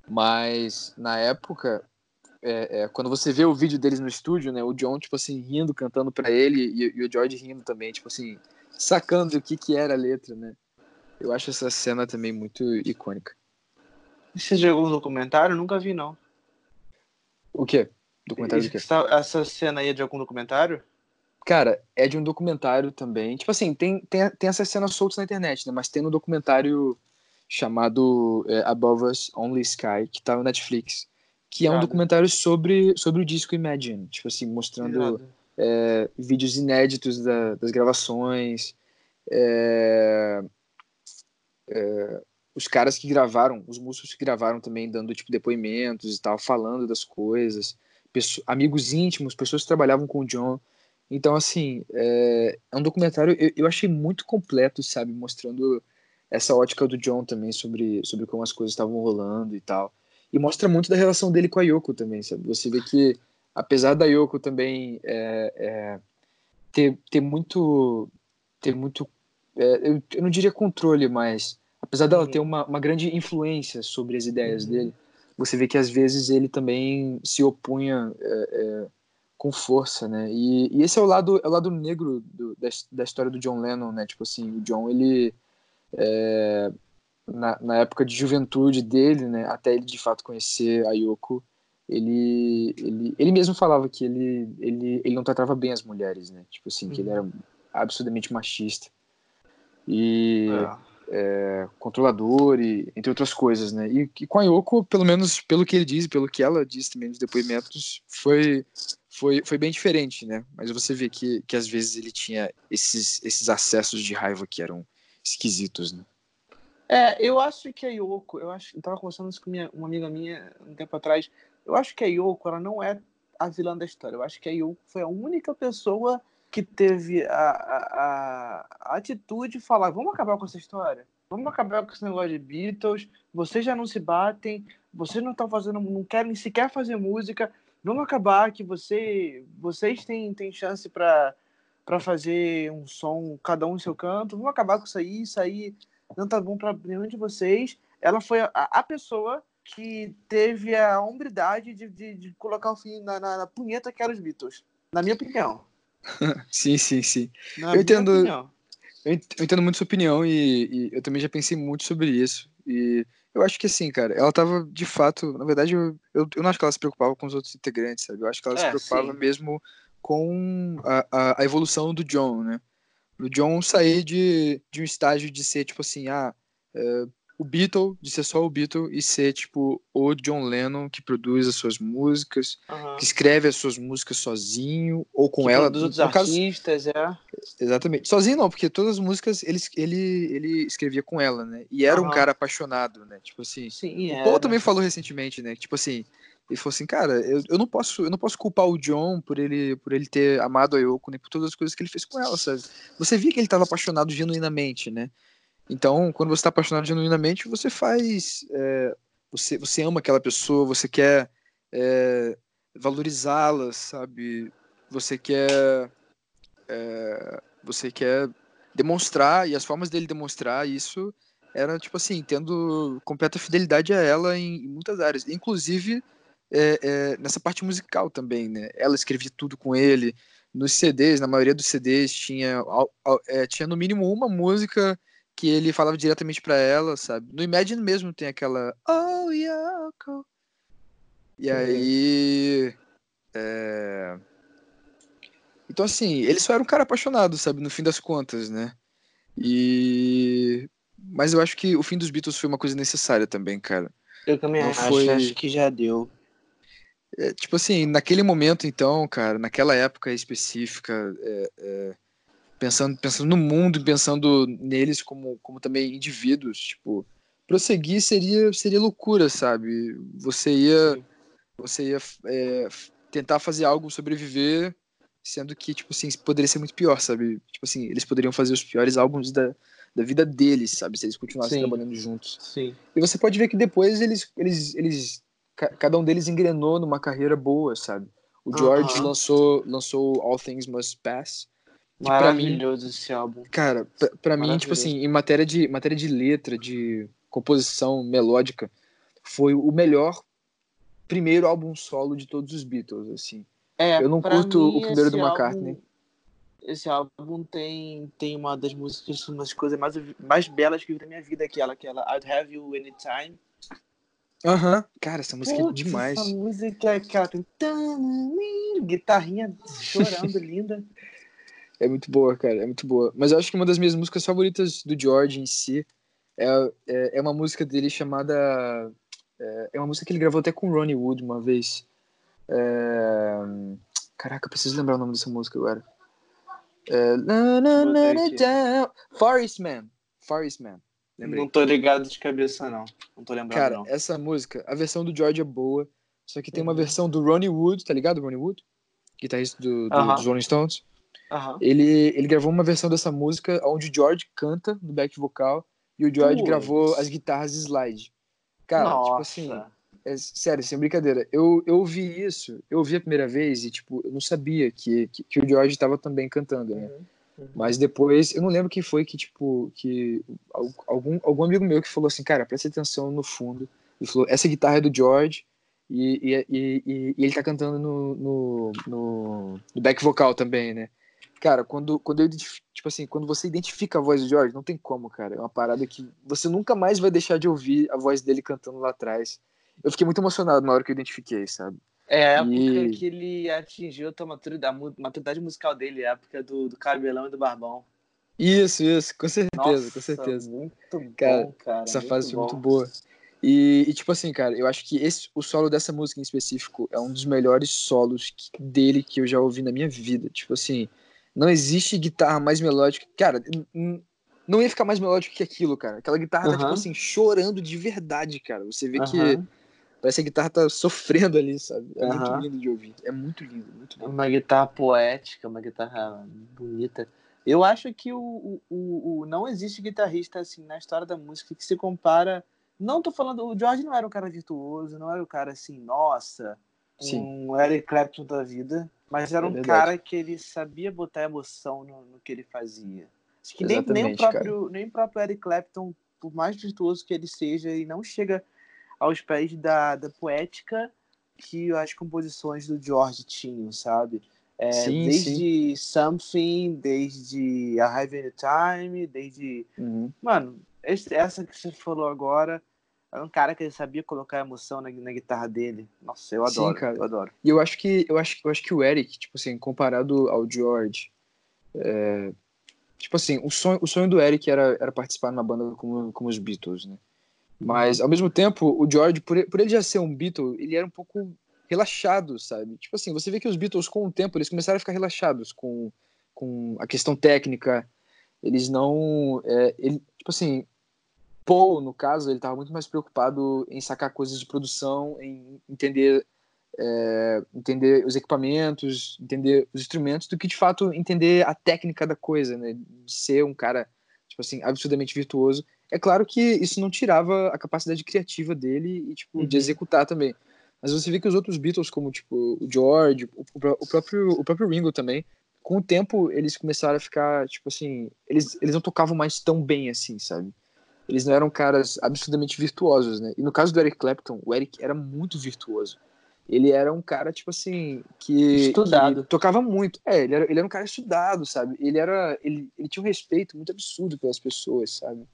Mas na época, é, é, quando você vê o vídeo deles no estúdio, né? O John, tipo assim, rindo, cantando para ele, e, e, o George rindo também, tipo assim, sacando o que, que era a letra, né? Eu acho essa cena também muito icônica. Você jogou um documentário? Nunca vi, não. O quê? Documentário de quê? Essa cena aí é de algum documentário? Cara, é de um documentário também. Tipo assim, tem, tem, tem essas cenas soltas na internet, né? Mas tem um documentário chamado é, Above Us Only Sky, que tá no Netflix. Que é um documentário sobre, sobre o disco Imagine. Tipo assim, mostrando é, vídeos inéditos da, das gravações. É, é, os caras que gravaram, os músicos que gravaram também dando tipo depoimentos e tal, falando das coisas, pessoas, amigos íntimos, pessoas que trabalhavam com o John. Então, assim, é, é um documentário eu, eu achei muito completo, sabe, mostrando essa ótica do John também sobre, sobre como as coisas estavam rolando e tal. E mostra muito da relação dele com a Yoko também, sabe? Você vê que, apesar da Yoko também é, é, ter, ter muito. ter muito. É, eu, eu, não diria controle, mas apesar dela uhum. ter uma, uma grande influência sobre as ideias uhum. dele, você vê que às vezes ele também se opunha é, é, com força, né? E, e, esse é o lado, é o lado negro do, da, da história do John Lennon, né? Tipo assim, o John, ele é, na, na, época de juventude dele, né, até ele de fato conhecer a Yoko, ele, ele, ele mesmo falava que ele, ele, ele não tratava bem as mulheres, né? Tipo assim, uhum. que ele era uhum. absurdamente machista e é. É, controlador e entre outras coisas, né? E, e, com a Yoko, pelo menos pelo que ele diz, pelo que ela diz também nos depoimentos, foi foi, foi bem diferente, né? Mas você vê que, que às vezes ele tinha esses, esses acessos de raiva que eram esquisitos, né? É, eu acho que a Yoko, eu acho, eu tava conversando isso com minha, uma amiga minha um tempo atrás. Eu acho que a Yoko, ela não é a vilã da história. Eu acho que a Yoko foi a única pessoa que teve a, a, a atitude de falar: vamos acabar com essa história, vamos acabar com esse negócio de Beatles. Vocês já não se batem, vocês não estão fazendo, não querem sequer fazer música. Vamos acabar que você, vocês têm, têm chance para fazer um som, cada um em seu canto. Vamos acabar com isso aí, isso aí não tá bom para nenhum de vocês. Ela foi a, a pessoa que teve a hombridade de, de, de colocar o fim na, na, na, punheta que era os Beatles, na minha opinião. *laughs* sim, sim, sim. Na eu entendo. Opinião. Eu entendo muito sua opinião e, e, eu também já pensei muito sobre isso. E eu acho que assim, cara, ela tava de fato. Na verdade, eu, eu, eu não acho que ela se preocupava com os outros integrantes, sabe? Eu acho que ela é, se preocupava sim. mesmo com a, a, a, evolução do John, né? O John sair de, de um estágio de ser, tipo assim, ah, é, o Beatle, de ser só o Beatle, e ser, tipo, o John Lennon que produz as suas músicas, uhum. que escreve as suas músicas sozinho, ou com que ela. Dos outros artistas, caso... é. Exatamente. Sozinho não, porque todas as músicas ele, ele, ele escrevia com ela, né? E era uhum. um cara apaixonado, né? Tipo assim. Sim, o Paul também falou recentemente, né? Tipo assim, ele falou assim, cara, eu, eu não posso, eu não posso culpar o John por ele, por ele ter amado a Yoko, nem por todas as coisas que ele fez com ela, sabe? Você via que ele estava apaixonado genuinamente, né? Então, quando você está apaixonado genuinamente, você faz, é, você, você ama aquela pessoa, você quer é, valorizá-la, sabe? Você quer, é, você quer demonstrar e as formas dele demonstrar isso era tipo assim, tendo completa fidelidade a ela em, em muitas áreas, inclusive é, é, nessa parte musical também, né? Ela escrevia tudo com ele. Nos CDs, na maioria dos CDs, tinha, é, tinha no mínimo uma música que ele falava diretamente para ela, sabe? No Imagine mesmo tem aquela Oh Yoko. E aí. É... Então, assim, ele só era um cara apaixonado, sabe? No fim das contas, né? E. Mas eu acho que o fim dos Beatles foi uma coisa necessária também, cara. Eu também acho, foi... acho que já deu. É, tipo assim, naquele momento, então, cara, naquela época específica, é, é, pensando, pensando no mundo, pensando neles como, como também indivíduos, tipo, prosseguir seria, seria loucura, sabe? Você ia, você ia é, tentar fazer algo sobreviver, sendo que, tipo assim, poderia ser muito pior, sabe? Tipo assim, eles poderiam fazer os piores álbuns da, da vida deles, sabe? Se eles continuassem Sim. trabalhando juntos. Sim. E você pode ver que depois eles, eles, eles cada um deles engrenou numa carreira boa, sabe? O George uh -huh. lançou, lançou All Things Must Pass. Maravilhoso mim, esse álbum. Cara, pra, pra mim, tipo assim, em matéria de, matéria de letra, de composição melódica, foi o melhor primeiro álbum solo de todos os Beatles, assim. É, eu não curto mim, o primeiro do McCartney. Álbum, esse álbum tem, tem uma das músicas, uma das coisas mais, mais belas que eu vi na minha vida, aquela, aquela I'd Have You Anytime. Aham. Uhum. Cara, essa música Putz, é demais. Essa música é que ela tem. Guitarrinha chorando, *laughs* linda. É muito boa, cara, é muito boa. Mas eu acho que uma das minhas músicas favoritas do George em si é, é, é uma música dele chamada. É, é, uma música que ele gravou até com o Ronnie Wood uma vez. É... Caraca, eu preciso lembrar o nome dessa música agora. É... Forest Man. Forest Man. Lembrei. Não tô ligado de cabeça, não. Não tô lembrando, Cara, não. essa música, a versão do George é boa, só que tem uma uhum. versão do Ronnie Wood, tá ligado? Ronnie Wood? Guitarrista do, do, uh -huh. dos Rolling Stones. Uh -huh. ele, ele gravou uma versão dessa música onde o George canta no back vocal e o George gravou as guitarras slide. Cara, Nossa. tipo assim, é, sério, sem brincadeira. Eu, eu ouvi isso, eu ouvi a primeira vez e, tipo, eu não sabia que, que, que o George estava também cantando, né? Uhum. Uhum. Mas depois, eu não lembro quem foi que, tipo, que algum, algum amigo meu que falou assim, cara, presta atenção no fundo. Ele falou, essa guitarra é do George e, e, e, e ele tá cantando no, no, no, back vocal também, né? Cara, quando, quando eu, tipo assim, quando você identifica a voz do George, não tem como, cara. É uma parada que você nunca mais vai deixar de ouvir a voz dele cantando lá atrás. Eu fiquei muito emocionado na hora que eu identifiquei, sabe? É a época e... que ele atingiu a maturidade, a maturidade musical dele, a época do, do cabelão e do barbão. Isso, isso, com certeza, Nossa, com certeza. Muito cara, bom, cara. Essa fase foi muito boa. E, e, tipo assim, cara, eu acho que esse, o solo dessa música em específico é um dos melhores solos que, dele que eu já ouvi na minha vida. Tipo assim, não existe guitarra mais melódica. Cara, não ia ficar mais melódico que aquilo, cara. Aquela guitarra uh -huh. tá, tipo assim, chorando de verdade, cara. Você vê uh -huh. que Parece que a guitarra tá sofrendo ali, sabe? É uhum. muito lindo de ouvir. É muito lindo, muito lindo. Uma guitarra poética, uma guitarra bonita. Eu acho que o, o, o, não existe guitarrista assim na história da música que se compara. Não tô falando. O George não era um cara virtuoso, não era um cara assim, nossa, Sim. um Eric Clapton da vida. Mas era é um cara que ele sabia botar emoção no, no que ele fazia. Acho que nem, nem, o próprio, nem o próprio Eric Clapton, por mais virtuoso que ele seja, e não chega aos pés da, da poética que as composições do George tinham, sabe? É, sim, desde sim. Something, desde Arrive in Time, desde. Uhum. Mano, esse, essa que você falou agora. Era um cara que ele sabia colocar emoção na, na guitarra dele. Nossa, eu adoro, sim, cara. eu adoro. E eu acho que eu acho, eu acho que o Eric, tipo assim, comparado ao George, é, tipo assim, o sonho, o sonho do Eric era, era participar numa banda como, como os Beatles, né? Mas, ao mesmo tempo, o George, por, por ele já ser um Beatle, ele era um pouco relaxado, sabe? Tipo assim, você vê que os Beatles, com o tempo, eles começaram a ficar relaxados com, com a questão técnica. Eles não. É, ele, tipo assim, Paul, no caso, ele estava muito mais preocupado em sacar coisas de produção, em entender, é, entender os equipamentos, entender os instrumentos, do que de fato entender a técnica da coisa, né? De ser um cara, tipo assim, absurdamente virtuoso. É claro que isso não tirava a capacidade criativa dele e, tipo, uhum. de executar também. Mas você vê que os outros Beatles, como, tipo, o George, o, o, próprio, o próprio Ringo também, com o tempo eles começaram a ficar, tipo assim, eles, eles não tocavam mais tão bem assim, sabe? Eles não eram caras absurdamente virtuosos, né? E no caso do Eric Clapton, o Eric era muito virtuoso. Ele era um cara, tipo assim, que. Estudado. Que tocava muito. É, ele era, ele era um cara estudado, sabe? Ele era. Ele, ele tinha um respeito muito absurdo pelas pessoas, sabe?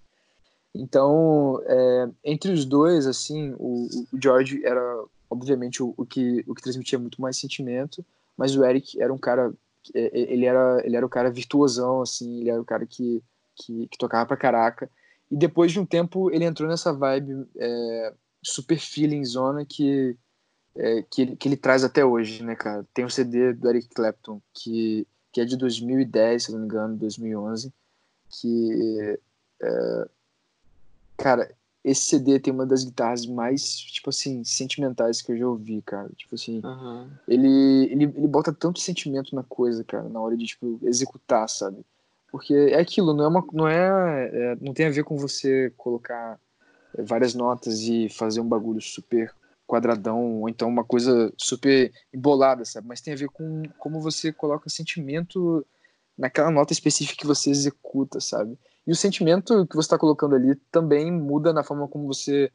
Então, é, entre os dois, assim, o, o George era, obviamente, o, o, que, o que transmitia muito mais sentimento, mas o Eric era um cara, é, ele era, ele era o cara virtuosão, assim, ele era o cara que, que, que tocava pra caraca. E depois de um tempo, ele entrou nessa vibe é, super feeling zona que, é, que, ele, que ele traz até hoje, né, cara? Tem um CD do Eric Clapton que, que é de 2010, se não me engano, 2011, que é, Cara, esse CD tem uma das guitarras mais, tipo assim, sentimentais que eu já ouvi, cara. Tipo assim, uhum. ele, ele, ele bota tanto sentimento na coisa, cara, na hora de, tipo, executar, sabe? Porque é aquilo, não é uma. Não, é, é não tem a ver com você colocar várias notas e fazer um bagulho super quadradão, ou então uma coisa super embolada, sabe? Mas tem a ver com como você coloca sentimento naquela nota específica que você executa, sabe? E o sentimento que você está colocando ali também muda na forma como você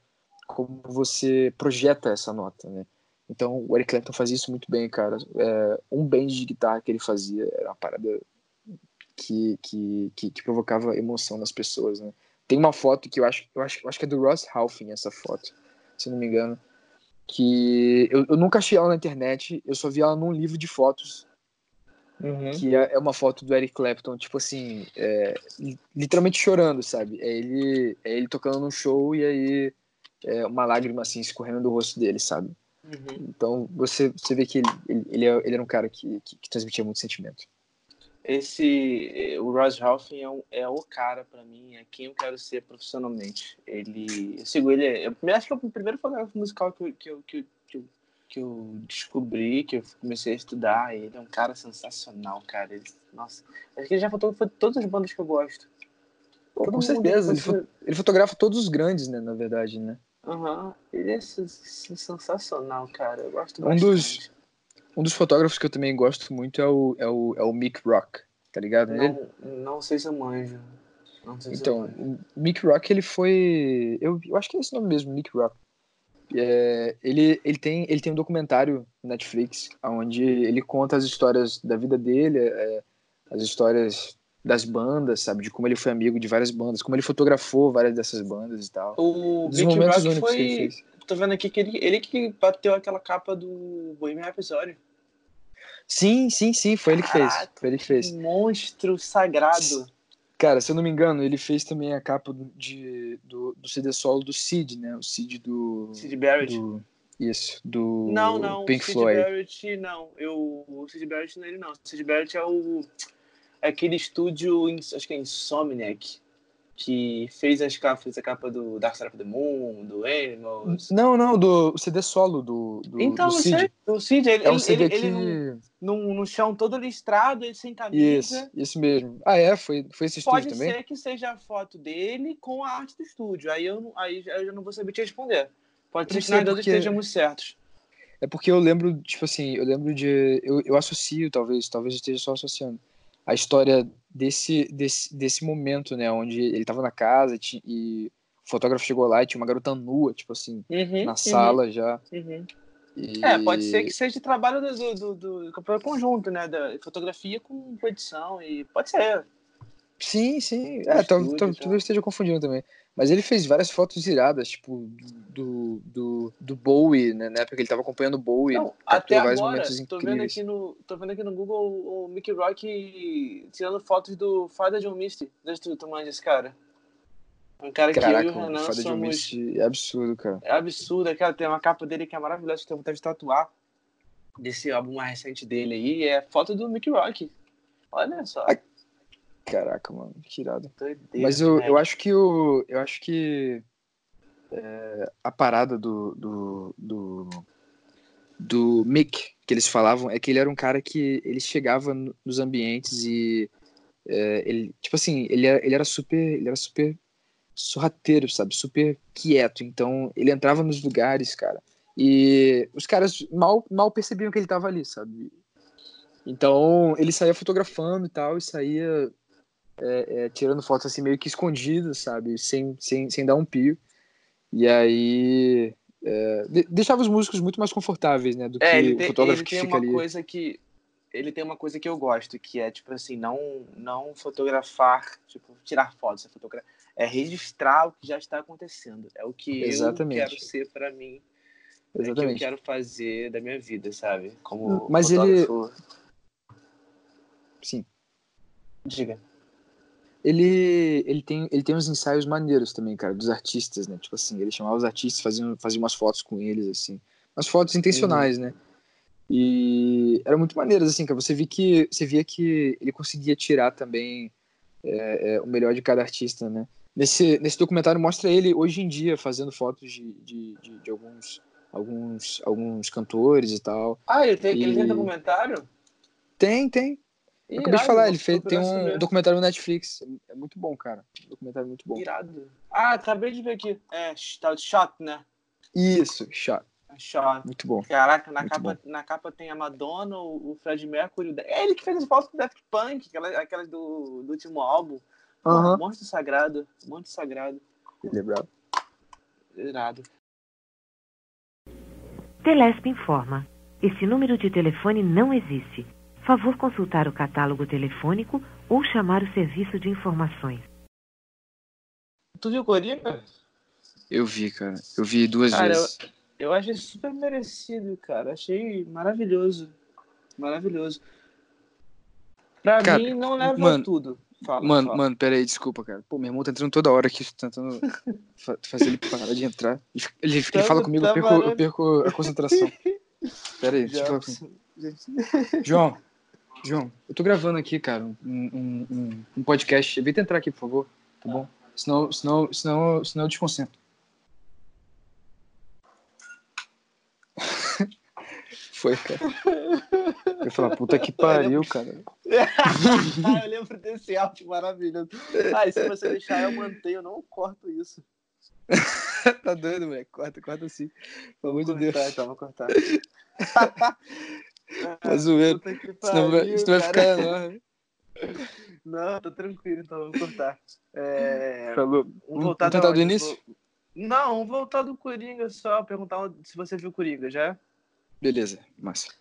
como você projeta essa nota, né? Então o Eric Clapton fazia isso muito bem, cara. É, um bend de guitarra que ele fazia era uma parada que, que, que, que, provocava emoção nas pessoas, né? Tem uma foto que eu acho, eu acho, eu acho que é do Ross Halfin, essa foto, se não me engano, que eu, eu nunca achei ela na internet, eu só vi ela num livro de fotos Uhum. Que é, é uma foto do Eric Clapton, tipo assim, é, literalmente chorando, sabe? É ele, é ele tocando num show e aí é uma lágrima assim escorrendo do rosto dele, sabe? Uhum. Então você, você vê que ele, ele, ele, é, ele era um cara que, que, que transmitia muito sentimento. Esse o Ross Halfin é, um, é o cara para mim, é quem eu quero ser profissionalmente. Ele, eu sigo ele, eu, acho que é o primeiro fotógrafo musical que eu, que eu, que eu, que eu, descobri, que eu comecei a estudar. Ele é um cara sensacional, cara. Ele, nossa, acho que ele já fotografou todas as bandas que eu gosto. Pô, com certeza, ele, fo ele, fotografa todos os grandes, né, na verdade, né? Aham, uhum. ele é sensacional, cara. Eu gosto um bastante. Dos, um dos fotógrafos que eu também gosto muito é o, é o, é o Mick Rock, tá ligado? Não, ele... não sei se eu manjo. então, o Mick Rock, ele foi. Eu, eu acho que é esse nome mesmo, Mick Rock. É, ele, ele, tem, ele tem um documentário no Netflix onde ele conta as histórias da vida dele, é, as histórias das bandas, sabe? De como ele foi amigo de várias bandas, como ele fotografou várias dessas bandas e tal. O momentos Rock foi... Tô vendo aqui que ele, ele que bateu aquela capa do Bohemian Episódio. Sim, sim, sim, foi ele que fez. Foi ele que fez. Monstro sagrado. Cara, se eu não me engano, ele fez também a capa do, de, do, do CD solo do Sid, né? O Sid do. Sid Barrett. Do, isso, do não, não, Pink Floyd. Barrett, não. Eu, o Sid Barrett não é ele, não. O Sid Barrett é o. É aquele estúdio, acho que é Insomniac, que fez, as capas, fez a capa do Dark Side of the Moon, do Animals. Não, não, do CD solo do, do, então, do Cid. o Cid, ele, é um CD ele, que... ele no, no chão todo listrado, ele sem camisa. Isso, isso mesmo. Ah, é? Foi, foi esse estúdio Pode também? Pode ser que seja a foto dele com a arte do estúdio. Aí eu, aí eu já não vou saber te responder. Pode ser que nós dois porque... estejamos certos. É porque eu lembro, tipo assim, eu lembro de. Eu, eu associo, talvez, talvez eu esteja só associando a história desse, desse, desse momento, né? Onde ele tava na casa tinha, e o fotógrafo chegou lá e tinha uma garota nua, tipo assim, uhum, na uhum, sala já. Uhum. E... É, pode ser que seja de trabalho do, do, do, do conjunto, né? Da fotografia com edição, e pode ser. Sim, sim. É, talvez esteja confundindo também. Mas ele fez várias fotos iradas, tipo, do, do, do Bowie, né? Na época que ele tava acompanhando o Bowie. Não, até agora, tô vendo, aqui no, tô vendo aqui no Google o Mickey Rock tirando fotos do Father John Misty. Deixa tu tomar esse cara. Um cara Caraca, que eu e o Renan Father John Misty é absurdo, cara. É absurdo, cara. Tem uma capa dele que é maravilhosa, que tem vontade de tatuar. Desse álbum mais recente dele aí. É foto do Mickey Rock. Olha só. Caraca, mano, que irado. Mas eu, eu acho que o. Eu acho que é, a parada do, do, do, do Mick, que eles falavam, é que ele era um cara que ele chegava nos ambientes e é, ele, tipo assim, ele era, ele era super. Ele era super sorrateiro, sabe? Super quieto. Então, ele entrava nos lugares, cara. E os caras mal, mal percebiam que ele tava ali, sabe? Então, ele saía fotografando e tal, e saía é, é, tirando fotos assim meio que escondidas, sabe? Sem, sem, sem dar um pio. E aí é, deixava os músicos muito mais confortáveis, né? Do é, que tem, o fotógrafo ele que tem fica uma ali. coisa que ele tem uma coisa que eu gosto, que é tipo assim, não não fotografar, tipo, tirar fotos, é, fotografar, é registrar o que já está acontecendo. É o que Exatamente. eu quero ser para mim. Exatamente. É o que eu quero fazer da minha vida, sabe? Como Mas fotógrafo. ele Sim. Diga ele, ele, tem, ele tem uns ensaios maneiros também, cara, dos artistas, né? Tipo assim, ele chamava os artistas, fazia, fazia umas fotos com eles, assim. Umas fotos intencionais, uhum. né? E eram muito maneiras, assim, cara. Você via que, você via que ele conseguia tirar também é, é, o melhor de cada artista, né? Nesse, nesse documentário mostra ele hoje em dia fazendo fotos de, de, de, de alguns, alguns, alguns cantores e tal. Ah, ele tem, e... ele tem documentário? Tem, tem. Eu acabei de falar, ele fez, tem um documentário no Netflix. É muito bom, cara. Um documentário muito bom. Irado. Ah, acabei de ver aqui. É, tá Shot, né? Isso, Shot. É Shot. Muito bom. Caraca, na, capa, na capa tem a Madonna, o Fred Mercury. É ele que fez as fotos do Daft Punk, aquelas, aquelas do, do último álbum. Uhum. Monstro Sagrado. Monstro Sagrado. Ele é bravo. Irado. Telesp informa. Esse número de telefone não existe. Favor consultar o catálogo telefônico ou chamar o serviço de informações. Tu viu Coringa? Eu vi, cara. Eu vi duas cara, vezes. Eu, eu achei super merecido, cara. Achei maravilhoso. Maravilhoso. Pra cara, mim, não leva mano, tudo. Fala, mano, fala. mano, pera aí, desculpa, cara. Pô, meu irmão tá entrando toda hora aqui, tentando *laughs* fazer ele parar de entrar. Ele, ele tá, fala comigo, tá eu, perco, eu perco a concentração. *laughs* Pera aí, deixa eu falar com João, João, eu tô gravando aqui, cara, um, um, um, um podcast. Evita entrar aqui, por favor, tá bom? Senão, senão, senão, senão eu desconcentro. *laughs* Foi, cara. Eu falar, puta que pariu, cara. *laughs* eu lembro desse áudio maravilhoso. Ah, e se você deixar, eu mantenho, eu não corto isso. *laughs* tá doido, moleque? Corta, corta sim. Pelo amor de Deus. Então, vou cortar. Tá zoeiro. Senão vai, pariu, senão vai ficar enorme. *laughs* Não, tô tranquilo, então vou cortar. É... Falou. Vamos voltar tentar do início? Não, vamos voltar do Coringa só, perguntar se você viu Coringa já. Beleza, massa.